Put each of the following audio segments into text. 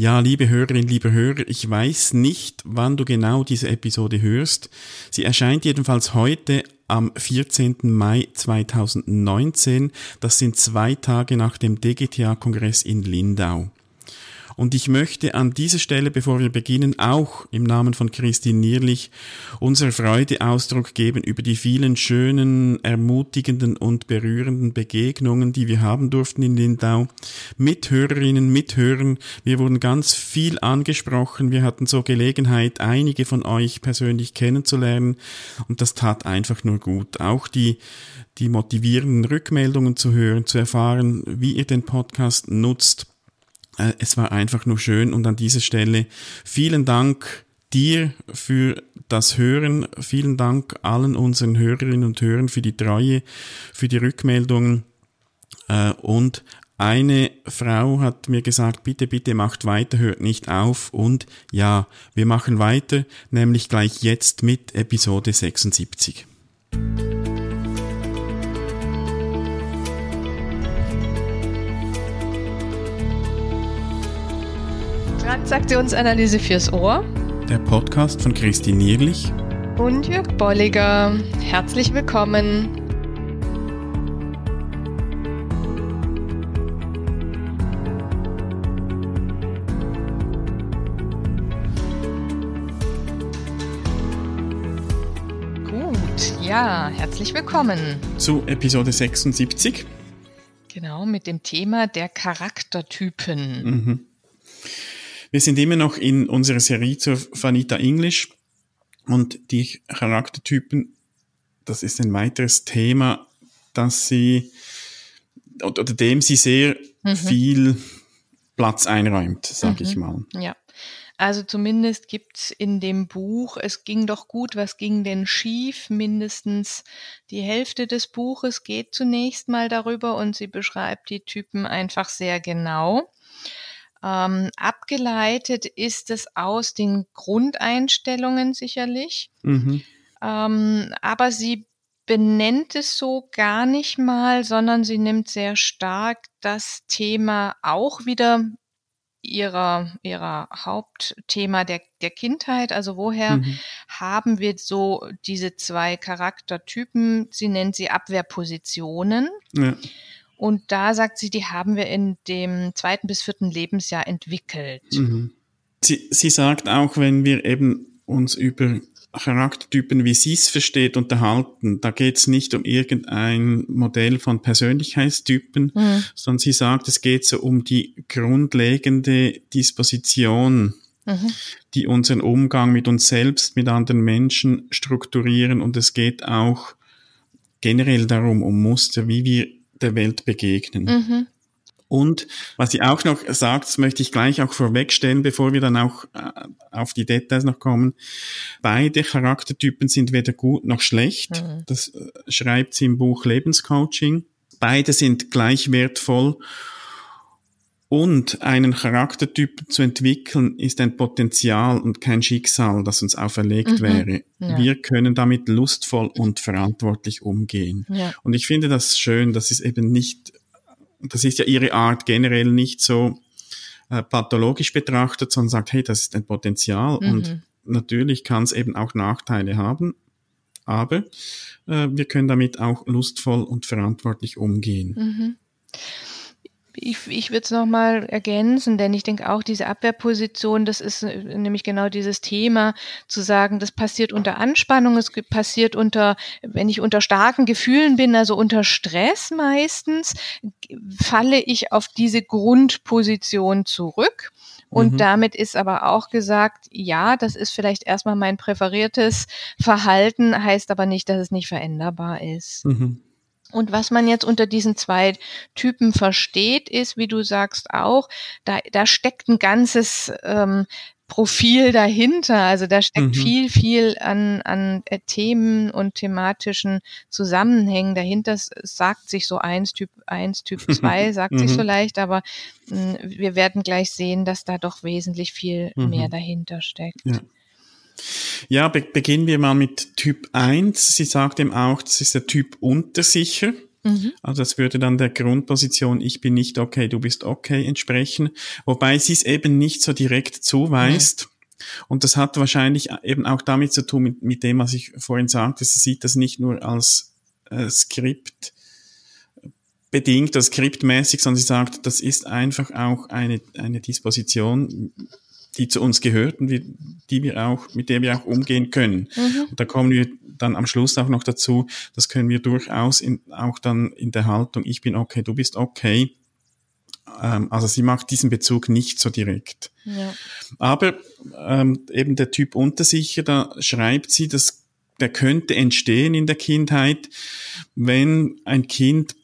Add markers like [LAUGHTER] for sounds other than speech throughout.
Ja, liebe Hörerinnen, liebe Hörer, ich weiß nicht, wann du genau diese Episode hörst. Sie erscheint jedenfalls heute am 14. Mai 2019. Das sind zwei Tage nach dem DGTA-Kongress in Lindau. Und ich möchte an dieser Stelle, bevor wir beginnen, auch im Namen von Christine Nierlich unserer Freude Ausdruck geben über die vielen schönen, ermutigenden und berührenden Begegnungen, die wir haben durften in Lindau. Mit Hörerinnen, mit Hörern. Wir wurden ganz viel angesprochen. Wir hatten so Gelegenheit, einige von euch persönlich kennenzulernen. Und das tat einfach nur gut. Auch die die motivierenden Rückmeldungen zu hören, zu erfahren, wie ihr den Podcast nutzt es war einfach nur schön und an dieser Stelle vielen Dank dir für das Hören. Vielen Dank allen unseren Hörerinnen und Hörern für die Treue, für die Rückmeldungen. Äh, und eine Frau hat mir gesagt, bitte, bitte macht weiter, hört nicht auf. Und ja, wir machen weiter, nämlich gleich jetzt mit Episode 76. Transaktionsanalyse fürs Ohr. Der Podcast von Christine Nierlich und Jörg Bolliger. Herzlich willkommen. Gut, ja, herzlich willkommen. Zu Episode 76. Genau, mit dem Thema der Charaktertypen. Mhm. Wir sind immer noch in unserer Serie zur Vanita English und die Charaktertypen, das ist ein weiteres Thema, dass sie oder dem sie sehr mhm. viel Platz einräumt, sage mhm. ich mal. Ja. Also zumindest gibt's in dem Buch, es ging doch gut, was ging denn schief? Mindestens die Hälfte des Buches geht zunächst mal darüber und sie beschreibt die Typen einfach sehr genau. Ähm, abgeleitet ist es aus den Grundeinstellungen sicherlich. Mhm. Ähm, aber sie benennt es so gar nicht mal, sondern sie nimmt sehr stark das Thema auch wieder ihrer, ihrer Hauptthema der, der Kindheit. Also woher mhm. haben wir so diese zwei Charaktertypen? Sie nennt sie Abwehrpositionen. Ja. Und da sagt sie, die haben wir in dem zweiten bis vierten Lebensjahr entwickelt. Mhm. Sie, sie sagt auch, wenn wir eben uns über Charaktertypen, wie sie es versteht, unterhalten, da geht es nicht um irgendein Modell von Persönlichkeitstypen, mhm. sondern sie sagt, es geht so um die grundlegende Disposition, mhm. die unseren Umgang mit uns selbst, mit anderen Menschen strukturieren und es geht auch generell darum, um Muster, wie wir der Welt begegnen. Mhm. Und was sie auch noch sagt, das möchte ich gleich auch vorwegstellen, bevor wir dann auch äh, auf die Details noch kommen. Beide Charaktertypen sind weder gut noch schlecht. Mhm. Das äh, schreibt sie im Buch Lebenscoaching. Beide sind gleich wertvoll. Und einen Charaktertyp zu entwickeln, ist ein Potenzial und kein Schicksal, das uns auferlegt mhm. wäre. Ja. Wir können damit lustvoll und verantwortlich umgehen. Ja. Und ich finde das schön, das ist eben nicht, das ist ja ihre Art generell nicht so äh, pathologisch betrachtet, sondern sagt, hey, das ist ein Potenzial mhm. und natürlich kann es eben auch Nachteile haben, aber äh, wir können damit auch lustvoll und verantwortlich umgehen. Mhm ich, ich würde es nochmal ergänzen, denn ich denke auch, diese Abwehrposition, das ist äh, nämlich genau dieses Thema, zu sagen, das passiert unter Anspannung, es passiert unter, wenn ich unter starken Gefühlen bin, also unter Stress meistens, falle ich auf diese Grundposition zurück. Und mhm. damit ist aber auch gesagt, ja, das ist vielleicht erstmal mein präferiertes Verhalten, heißt aber nicht, dass es nicht veränderbar ist. Mhm. Und was man jetzt unter diesen zwei Typen versteht, ist, wie du sagst auch, da, da steckt ein ganzes ähm, Profil dahinter. Also da steckt mhm. viel, viel an, an äh, Themen und thematischen Zusammenhängen dahinter. Es sagt sich so eins, Typ eins, Typ [LAUGHS] zwei, sagt mhm. sich so leicht, aber mh, hm, wir werden gleich sehen, dass da doch wesentlich viel mhm. mehr dahinter steckt. Ja. Ja, be beginnen wir mal mit Typ 1. Sie sagt eben auch, das ist der Typ Untersicher. Mhm. Also das würde dann der Grundposition Ich bin nicht okay, du bist okay entsprechen, wobei sie es eben nicht so direkt zuweist. Mhm. Und das hat wahrscheinlich eben auch damit zu tun, mit, mit dem, was ich vorhin sagte. Sie sieht das nicht nur als äh, Skript bedingt, oder skriptmäßig, sondern sie sagt, das ist einfach auch eine, eine Disposition, die zu uns gehört und wie, die wir auch, mit der wir auch umgehen können. Mhm. Und da kommen wir dann am Schluss auch noch dazu, das können wir durchaus in, auch dann in der Haltung, ich bin okay, du bist okay. Ähm, also sie macht diesen Bezug nicht so direkt. Ja. Aber ähm, eben der Typ Untersicher, da schreibt sie, dass der könnte entstehen in der Kindheit, wenn ein Kind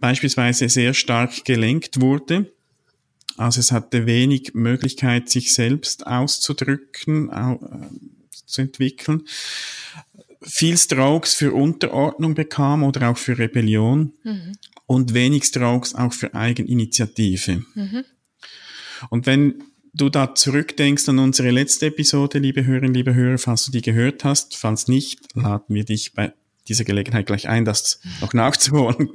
beispielsweise sehr stark gelenkt wurde also es hatte wenig Möglichkeit, sich selbst auszudrücken, äh, zu entwickeln. Viel Strokes für Unterordnung bekam oder auch für Rebellion mhm. und wenig Strokes auch für Eigeninitiative. Mhm. Und wenn du da zurückdenkst an unsere letzte Episode, liebe Hörerinnen, liebe Hörer, falls du die gehört hast, falls nicht, laden wir dich bei dieser Gelegenheit gleich ein, das noch nachzuholen.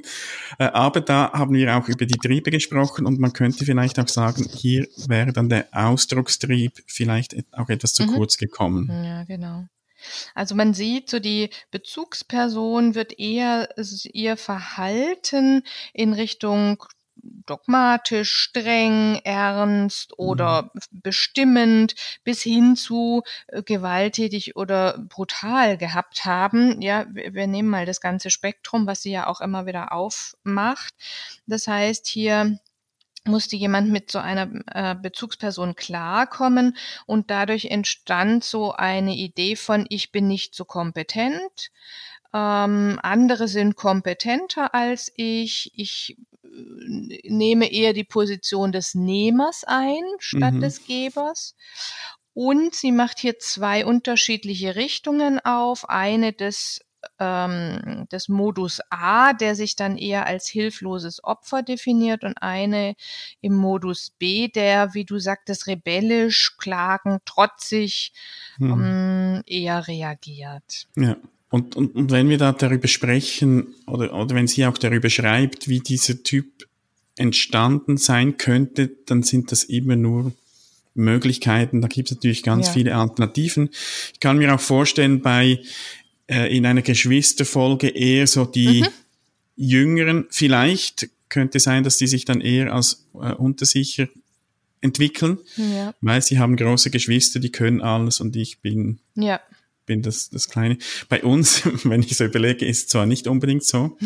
Äh, aber da haben wir auch über die Triebe gesprochen und man könnte vielleicht auch sagen, hier wäre dann der Ausdruckstrieb vielleicht auch etwas zu mhm. kurz gekommen. Ja, genau. Also man sieht, so die Bezugsperson wird eher ihr Verhalten in Richtung dogmatisch, streng, ernst oder mhm. bestimmend bis hin zu äh, gewalttätig oder brutal gehabt haben. Ja, wir, wir nehmen mal das ganze Spektrum, was sie ja auch immer wieder aufmacht. Das heißt, hier musste jemand mit so einer äh, Bezugsperson klarkommen und dadurch entstand so eine Idee von ich bin nicht so kompetent, ähm, andere sind kompetenter als ich, ich nehme eher die Position des Nehmers ein statt mhm. des Gebers. Und sie macht hier zwei unterschiedliche Richtungen auf. Eine des ähm, des Modus A, der sich dann eher als hilfloses Opfer definiert und eine im Modus B, der, wie du sagtest, rebellisch, klagend, trotzig hm. ähm, eher reagiert. Ja. Und, und, und wenn wir da darüber sprechen, oder, oder wenn sie auch darüber schreibt, wie dieser Typ entstanden sein könnte, dann sind das immer nur Möglichkeiten. Da gibt es natürlich ganz ja. viele Alternativen. Ich kann mir auch vorstellen, bei äh, in einer Geschwisterfolge eher so die mhm. Jüngeren, vielleicht könnte sein, dass die sich dann eher als äh, Untersicher entwickeln, ja. weil sie haben große Geschwister, die können alles und ich bin ja bin das, das Kleine. Bei uns, [LAUGHS] wenn ich so überlege, ist zwar nicht unbedingt so.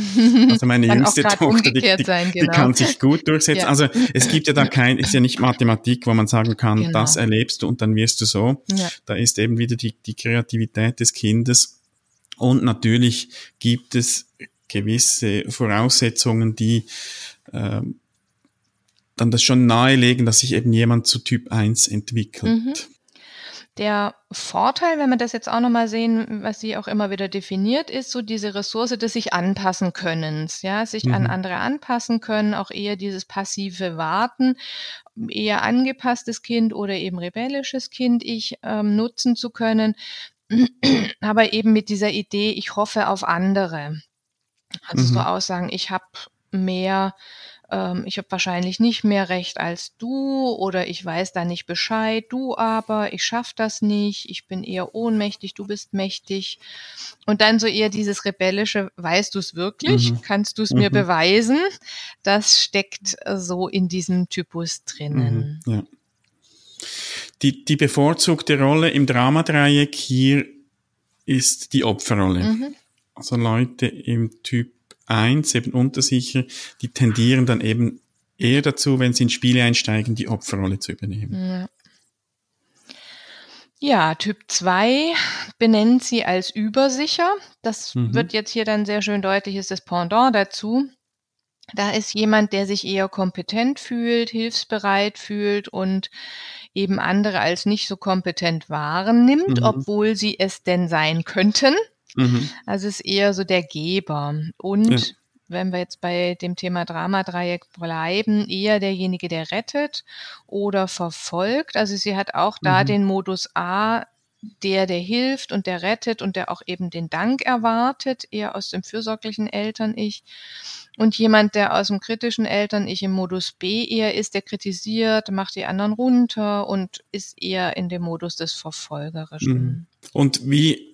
Also meine [LAUGHS] jüngste Tochter, die, die, sein, genau. die, kann sich gut [LAUGHS] durchsetzen. Ja. Also es gibt ja da kein, ist ja nicht Mathematik, wo man sagen kann, genau. das erlebst du und dann wirst du so. Ja. Da ist eben wieder die, die Kreativität des Kindes. Und natürlich gibt es gewisse Voraussetzungen, die ähm, dann das schon nahelegen, dass sich eben jemand zu Typ 1 entwickelt. Mhm. Der Vorteil, wenn wir das jetzt auch nochmal sehen, was sie auch immer wieder definiert, ist so diese Ressource des sich anpassen Könnens, ja, sich mhm. an andere anpassen können, auch eher dieses passive Warten, eher angepasstes Kind oder eben rebellisches Kind ich ähm, nutzen zu können, [CLEARS THROAT] aber eben mit dieser Idee, ich hoffe auf andere. Also mhm. so Aussagen, ich habe mehr ähm, ich habe wahrscheinlich nicht mehr Recht als du oder ich weiß da nicht Bescheid, du aber, ich schaff das nicht, ich bin eher ohnmächtig, du bist mächtig. Und dann so eher dieses rebellische, weißt du es wirklich? Mhm. Kannst du es mhm. mir beweisen? Das steckt äh, so in diesem Typus drinnen. Mhm. Ja. Die, die bevorzugte Rolle im Dramadreieck hier ist die Opferrolle. Mhm. Also Leute im Typ eins eben untersicher, die tendieren dann eben eher dazu, wenn sie in Spiele einsteigen, die Opferrolle zu übernehmen. Ja. Typ 2 benennt sie als übersicher. Das mhm. wird jetzt hier dann sehr schön deutlich, ist das Pendant dazu. Da ist jemand, der sich eher kompetent fühlt, hilfsbereit fühlt und eben andere als nicht so kompetent wahrnimmt, mhm. obwohl sie es denn sein könnten. Mhm. Also es ist eher so der Geber. Und ja. wenn wir jetzt bei dem Thema Dramadreieck bleiben, eher derjenige, der rettet oder verfolgt. Also sie hat auch da mhm. den Modus A der, der hilft und der rettet und der auch eben den Dank erwartet, eher aus dem fürsorglichen Eltern-Ich. Und jemand, der aus dem kritischen Eltern-Ich im Modus B eher ist, der kritisiert, macht die anderen runter und ist eher in dem Modus des Verfolgerischen. Mhm. Und wie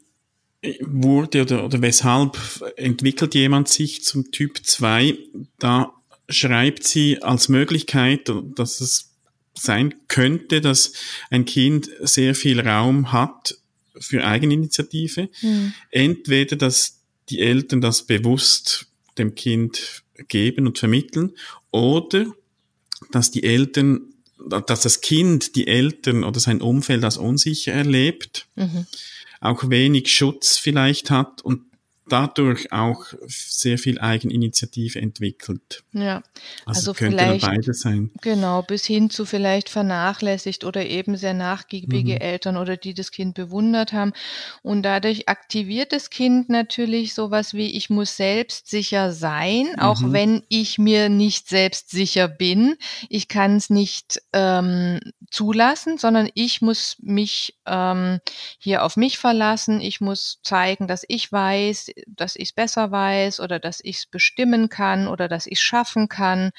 wurde oder, oder weshalb entwickelt jemand sich zum Typ 2? Da schreibt sie als Möglichkeit, dass es sein könnte, dass ein Kind sehr viel Raum hat für Eigeninitiative. Mhm. Entweder, dass die Eltern das bewusst dem Kind geben und vermitteln oder dass die Eltern, dass das Kind die Eltern oder sein Umfeld als unsicher erlebt, mhm. Auch wenig Schutz vielleicht hat und dadurch auch sehr viel Eigeninitiative entwickelt. Ja, also, also könnte vielleicht beides sein. Genau, bis hin zu vielleicht vernachlässigt oder eben sehr nachgiebige mhm. Eltern oder die das Kind bewundert haben. Und dadurch aktiviert das Kind natürlich sowas wie, ich muss selbstsicher sein, mhm. auch wenn ich mir nicht selbstsicher bin. Ich kann es nicht ähm, zulassen, sondern ich muss mich ähm, hier auf mich verlassen. Ich muss zeigen, dass ich weiß, dass ich es besser weiß oder dass ich es bestimmen kann oder dass ich es schaffen kann.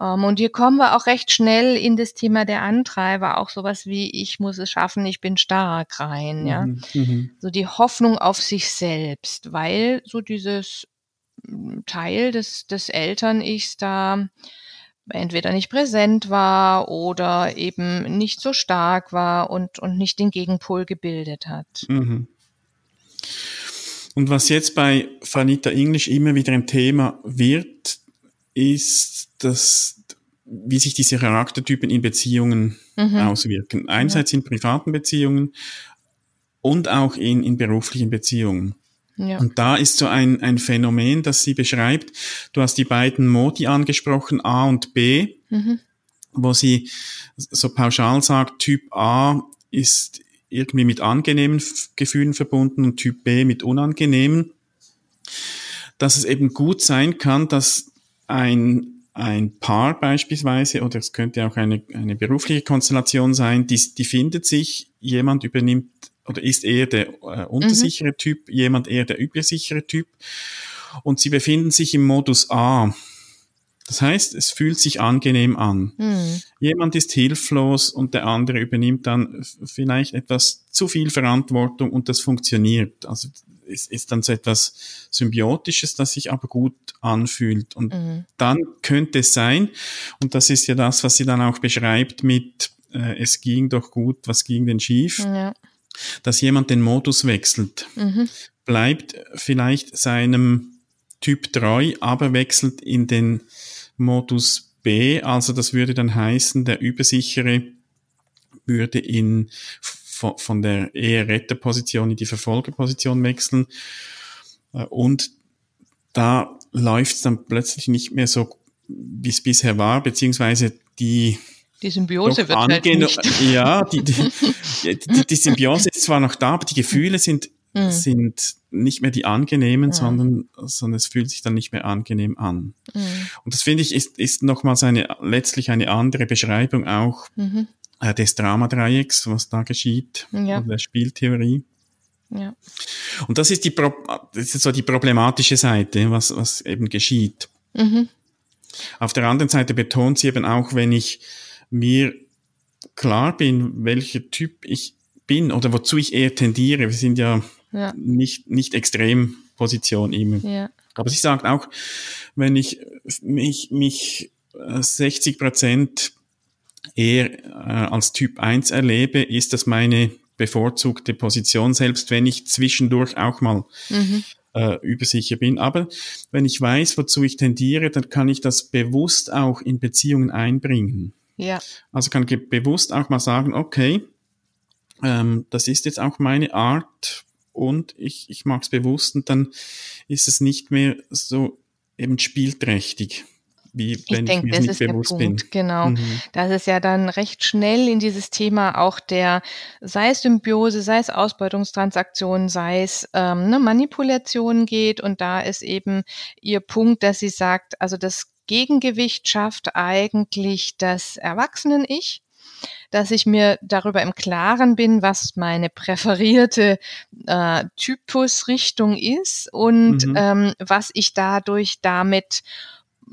Ähm, und hier kommen wir auch recht schnell in das Thema der Antreiber, auch sowas wie ich muss es schaffen, ich bin stark rein, ja. Mhm, mhm. so die Hoffnung auf sich selbst, weil so dieses hm, Teil des, des Eltern-Ichs da entweder nicht präsent war oder eben nicht so stark war und, und nicht den Gegenpol gebildet hat. Mhm. Und was jetzt bei Vanita English immer wieder ein Thema wird, ist, dass, wie sich diese Charaktertypen in Beziehungen mhm. auswirken. Einerseits ja. in privaten Beziehungen und auch in, in beruflichen Beziehungen. Ja. Und da ist so ein, ein Phänomen, das sie beschreibt. Du hast die beiden Modi angesprochen, A und B, mhm. wo sie so pauschal sagt, Typ A ist irgendwie mit angenehmen Gefühlen verbunden und Typ B mit unangenehmen. Dass es eben gut sein kann, dass ein, ein Paar beispielsweise, oder es könnte auch eine, eine berufliche Konstellation sein, die, die findet sich, jemand übernimmt oder ist eher der äh, untersichere mhm. Typ, jemand eher der übersichere Typ. Und sie befinden sich im Modus A. Das heißt, es fühlt sich angenehm an. Mhm. Jemand ist hilflos und der andere übernimmt dann vielleicht etwas zu viel Verantwortung und das funktioniert. Also es ist dann so etwas Symbiotisches, das sich aber gut anfühlt. Und mhm. dann könnte es sein, und das ist ja das, was sie dann auch beschreibt mit, äh, es ging doch gut, was ging denn schief? Ja dass jemand den Modus wechselt, mhm. bleibt vielleicht seinem Typ treu, aber wechselt in den Modus B, also das würde dann heißen, der Übersichere würde in, von, der eher Retterposition in die Verfolgerposition wechseln äh, und da läuft es dann plötzlich nicht mehr so, wie es bisher war, beziehungsweise die die Symbiose wird halt nicht. Ja, die, die, die, die, Symbiose ist zwar noch da, aber die Gefühle sind, mhm. sind nicht mehr die angenehmen, mhm. sondern, sondern es fühlt sich dann nicht mehr angenehm an. Mhm. Und das finde ich ist, ist nochmals eine, letztlich eine andere Beschreibung auch mhm. äh, des Dramadreiecks, was da geschieht, ja. der Spieltheorie. Ja. Und das ist die, Pro das ist so die problematische Seite, was, was eben geschieht. Mhm. Auf der anderen Seite betont sie eben auch, wenn ich mir klar bin, welcher Typ ich bin oder wozu ich eher tendiere. Wir sind ja, ja. nicht, nicht Extremposition immer. Ja. Aber sie sagt auch, wenn ich mich, mich 60 äh, Prozent eher äh, als Typ 1 erlebe, ist das meine bevorzugte Position, selbst wenn ich zwischendurch auch mal mhm. äh, übersicher bin. Aber wenn ich weiß, wozu ich tendiere, dann kann ich das bewusst auch in Beziehungen einbringen. Ja. Also kann ich bewusst auch mal sagen, okay, ähm, das ist jetzt auch meine Art und ich, ich mag es bewusst und dann ist es nicht mehr so eben spielträchtig. Wie wenn ich denke, das ist der Punkt, bin. genau. Mhm. Das ist ja dann recht schnell in dieses Thema auch der, sei es Symbiose, sei es Ausbeutungstransaktionen, sei es ähm, ne, Manipulation geht und da ist eben ihr Punkt, dass sie sagt, also das Gegengewicht schafft eigentlich das Erwachsenen-Ich, dass ich mir darüber im Klaren bin, was meine präferierte äh, Typusrichtung ist und mhm. ähm, was ich dadurch damit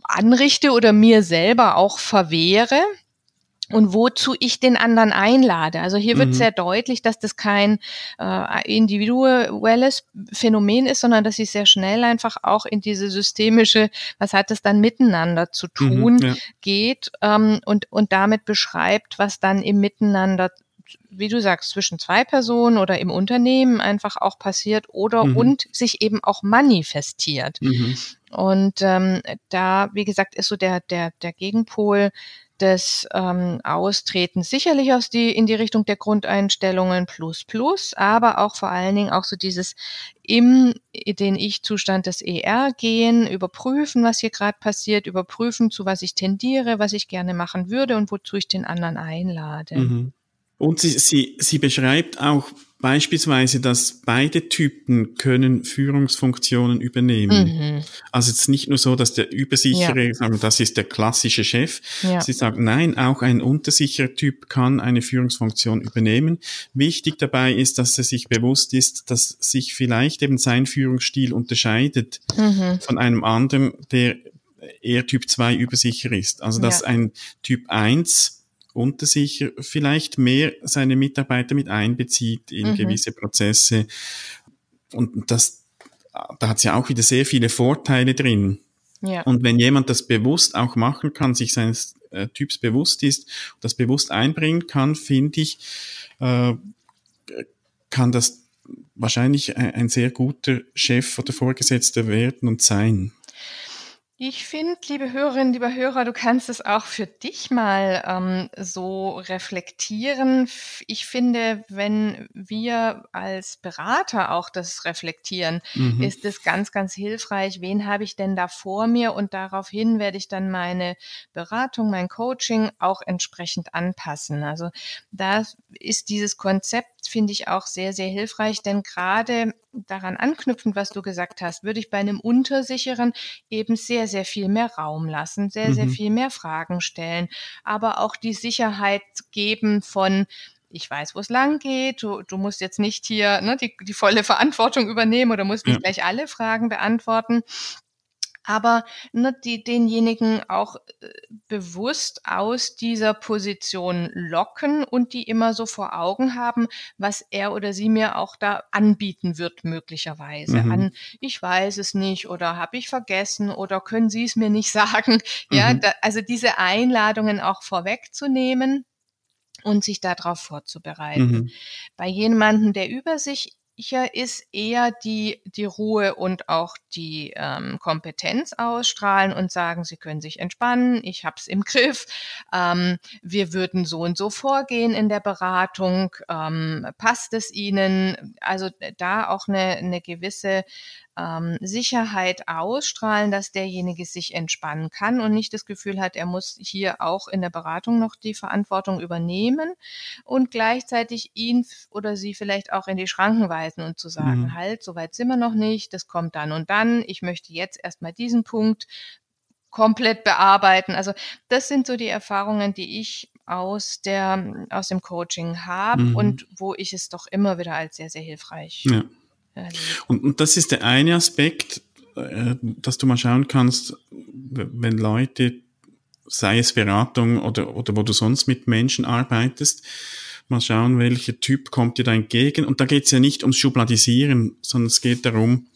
anrichte oder mir selber auch verwehre und wozu ich den anderen einlade. Also hier wird mhm. sehr deutlich, dass das kein äh, individuelles Phänomen ist, sondern dass ich sehr schnell einfach auch in diese systemische, was hat es dann miteinander zu mhm, tun, mhm, ja. geht ähm, und, und damit beschreibt, was dann im Miteinander wie du sagst, zwischen zwei Personen oder im Unternehmen einfach auch passiert oder mhm. und sich eben auch manifestiert. Mhm. Und ähm, da, wie gesagt, ist so der, der, der Gegenpol des ähm, Austretens sicherlich aus die, in die Richtung der Grundeinstellungen plus plus, aber auch vor allen Dingen auch so dieses im den Ich-Zustand des ER gehen, überprüfen, was hier gerade passiert, überprüfen, zu was ich tendiere, was ich gerne machen würde und wozu ich den anderen einlade. Mhm. Und sie, sie, sie beschreibt auch beispielsweise, dass beide Typen können Führungsfunktionen übernehmen. Mhm. Also es ist nicht nur so, dass der Übersichere, ja. das ist der klassische Chef. Ja. Sie sagt, nein, auch ein untersicherer Typ kann eine Führungsfunktion übernehmen. Wichtig dabei ist, dass er sich bewusst ist, dass sich vielleicht eben sein Führungsstil unterscheidet mhm. von einem anderen, der eher Typ 2 übersicher ist. Also dass ja. ein Typ 1 unter sich vielleicht mehr seine Mitarbeiter mit einbezieht in mhm. gewisse Prozesse. Und das, da hat es ja auch wieder sehr viele Vorteile drin. Ja. Und wenn jemand das bewusst auch machen kann, sich seines äh, Typs bewusst ist, das bewusst einbringen kann, finde ich, äh, kann das wahrscheinlich ein, ein sehr guter Chef oder Vorgesetzter werden und sein. Ich finde, liebe Hörerinnen, lieber Hörer, du kannst es auch für dich mal ähm, so reflektieren. Ich finde, wenn wir als Berater auch das reflektieren, mhm. ist es ganz, ganz hilfreich. Wen habe ich denn da vor mir? Und daraufhin werde ich dann meine Beratung, mein Coaching auch entsprechend anpassen. Also da ist dieses Konzept, finde ich, auch sehr, sehr hilfreich, denn gerade daran anknüpfend, was du gesagt hast, würde ich bei einem Untersicheren eben sehr, sehr viel mehr Raum lassen, sehr, mhm. sehr viel mehr Fragen stellen, aber auch die Sicherheit geben von, ich weiß, wo es lang geht, du, du musst jetzt nicht hier ne, die, die volle Verantwortung übernehmen oder musst nicht ja. gleich alle Fragen beantworten aber ne, die, denjenigen auch äh, bewusst aus dieser Position locken und die immer so vor Augen haben, was er oder sie mir auch da anbieten wird, möglicherweise. Mhm. An, ich weiß es nicht oder habe ich vergessen oder können Sie es mir nicht [LAUGHS] sagen. Ja, mhm. da, also diese Einladungen auch vorwegzunehmen und sich darauf vorzubereiten. Mhm. Bei jemandem, der über sich hier ist eher die, die Ruhe und auch die ähm, Kompetenz ausstrahlen und sagen, Sie können sich entspannen, ich habe es im Griff, ähm, wir würden so und so vorgehen in der Beratung, ähm, passt es Ihnen? Also da auch eine, eine gewisse ähm, Sicherheit ausstrahlen, dass derjenige sich entspannen kann und nicht das Gefühl hat, er muss hier auch in der Beratung noch die Verantwortung übernehmen und gleichzeitig ihn oder sie vielleicht auch in die Schranken weisen und zu sagen, mhm. halt, so weit sind wir noch nicht, das kommt dann und dann, ich möchte jetzt erstmal diesen Punkt komplett bearbeiten. Also das sind so die Erfahrungen, die ich aus der aus dem Coaching habe mhm. und wo ich es doch immer wieder als sehr sehr hilfreich ja. Und, und das ist der eine Aspekt, äh, dass du mal schauen kannst, wenn Leute, sei es Beratung oder, oder wo du sonst mit Menschen arbeitest, mal schauen, welcher Typ kommt dir da entgegen. Und da geht es ja nicht ums Schubladisieren, sondern es geht darum,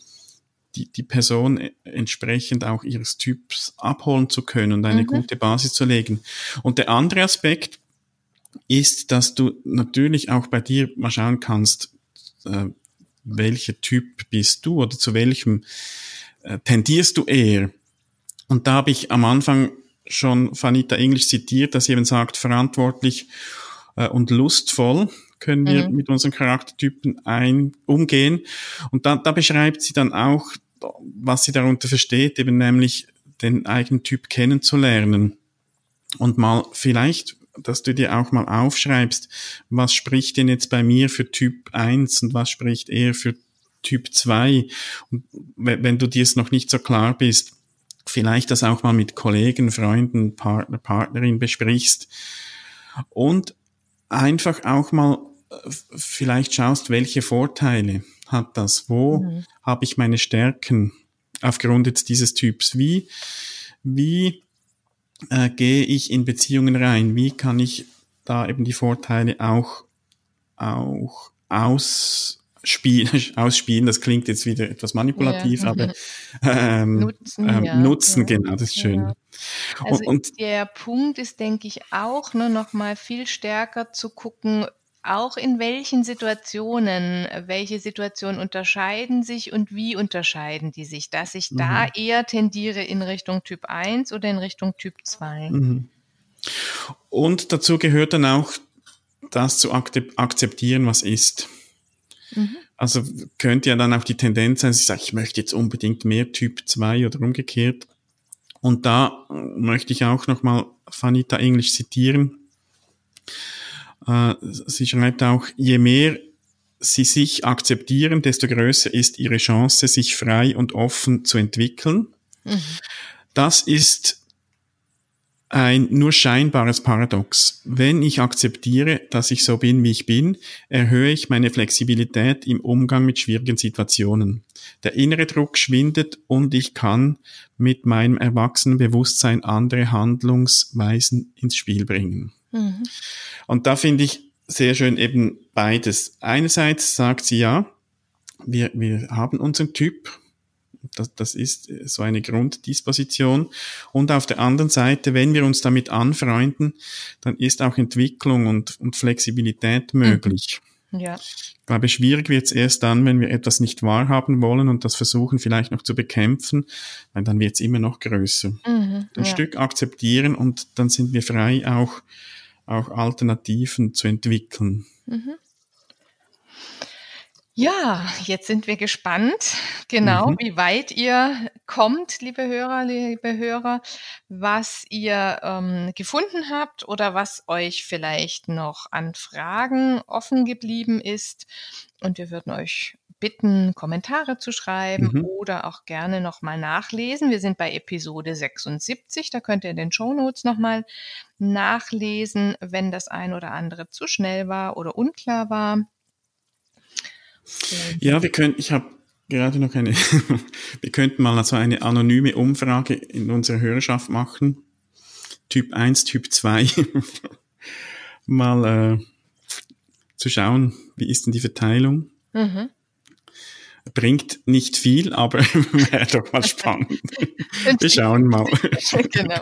die, die Person e, entsprechend auch ihres Typs abholen zu können und eine mhm. gute Basis zu legen. Und der andere Aspekt ist, dass du natürlich auch bei dir mal schauen kannst, äh, welcher Typ bist du oder zu welchem äh, tendierst du eher? Und da habe ich am Anfang schon Vanita English zitiert, dass sie eben sagt, verantwortlich äh, und lustvoll können wir mhm. mit unseren Charaktertypen ein, umgehen. Und da, da beschreibt sie dann auch, was sie darunter versteht, eben nämlich den eigenen Typ kennenzulernen und mal vielleicht dass du dir auch mal aufschreibst, was spricht denn jetzt bei mir für Typ 1 und was spricht eher für Typ 2. Und wenn du dir es noch nicht so klar bist, vielleicht das auch mal mit Kollegen, Freunden, Partner, Partnerin besprichst. Und einfach auch mal äh, vielleicht schaust, welche Vorteile hat das? Wo mhm. habe ich meine Stärken aufgrund jetzt dieses Typs? Wie, wie äh, gehe ich in Beziehungen rein? Wie kann ich da eben die Vorteile auch, auch ausspielen, [LAUGHS] ausspielen? Das klingt jetzt wieder etwas manipulativ, ja. aber [LAUGHS] ähm, nutzen, ähm, ja. nutzen, genau, das ist schön. Ja. Also und, und, der Punkt ist, denke ich, auch ne, noch mal viel stärker zu gucken, auch in welchen Situationen, welche Situationen unterscheiden sich und wie unterscheiden die sich, dass ich mhm. da eher tendiere in Richtung Typ 1 oder in Richtung Typ 2. Mhm. Und dazu gehört dann auch das zu akzeptieren, was ist. Mhm. Also könnte ja dann auch die Tendenz sein, ich sage, ich möchte jetzt unbedingt mehr Typ 2 oder umgekehrt. Und da möchte ich auch nochmal Fanita Englisch zitieren. Äh, sie schreibt auch, je mehr sie sich akzeptieren, desto größer ist ihre Chance, sich frei und offen zu entwickeln. Mhm. Das ist ein nur scheinbares Paradox. Wenn ich akzeptiere, dass ich so bin, wie ich bin, erhöhe ich meine Flexibilität im Umgang mit schwierigen Situationen. Der innere Druck schwindet und ich kann mit meinem erwachsenen Bewusstsein andere Handlungsweisen ins Spiel bringen. Mhm. Und da finde ich sehr schön eben beides. Einerseits sagt sie ja, wir, wir haben unseren Typ, das, das ist so eine Grunddisposition. Und auf der anderen Seite, wenn wir uns damit anfreunden, dann ist auch Entwicklung und, und Flexibilität möglich. Ja. Ich glaube, schwierig wird es erst dann, wenn wir etwas nicht wahrhaben wollen und das versuchen vielleicht noch zu bekämpfen, weil dann wird es immer noch größer. Mhm, Ein ja. Stück akzeptieren und dann sind wir frei, auch auch Alternativen zu entwickeln. Mhm. Ja, jetzt sind wir gespannt, genau, mhm. wie weit ihr kommt, liebe Hörer, liebe Hörer, was ihr ähm, gefunden habt oder was euch vielleicht noch an Fragen offen geblieben ist. Und wir würden euch bitten, Kommentare zu schreiben mhm. oder auch gerne nochmal nachlesen. Wir sind bei Episode 76, da könnt ihr in den Show Notes nochmal nachlesen, wenn das ein oder andere zu schnell war oder unklar war. Ja, wir können, ich habe gerade noch eine, [LAUGHS] wir könnten mal also eine anonyme Umfrage in unserer Hörerschaft machen. Typ 1, Typ 2. [LAUGHS] mal äh, zu schauen, wie ist denn die Verteilung. Mhm. Bringt nicht viel, aber [LAUGHS] wäre doch mal spannend. Wir schauen mal. [LAUGHS] genau.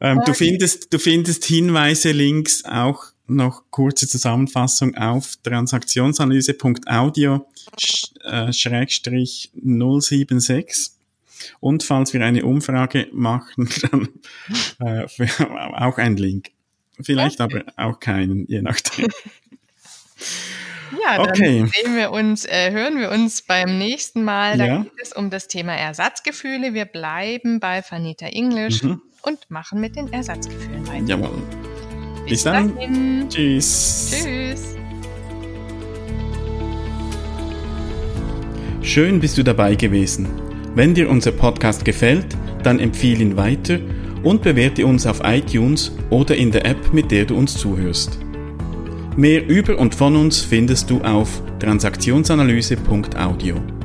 ähm, du, findest, du findest Hinweise, Links auch noch kurze Zusammenfassung auf transaktionsanalyse.audio äh, Schrägstrich 076. Und falls wir eine Umfrage machen, [LAUGHS] dann äh, auch ein Link. Vielleicht aber auch keinen, je nachdem. Ja, dann okay. sehen wir uns, äh, hören wir uns beim nächsten Mal. Da ja. geht es um das Thema Ersatzgefühle. Wir bleiben bei Vanita English mhm. und machen mit den Ersatzgefühlen weiter. Jawohl. Bis, Bis dann. Dahin. Tschüss. Tschüss. Schön bist du dabei gewesen. Wenn dir unser Podcast gefällt, dann empfehle ihn weiter und bewerte uns auf iTunes oder in der App, mit der du uns zuhörst. Mehr über und von uns findest du auf transaktionsanalyse.audio.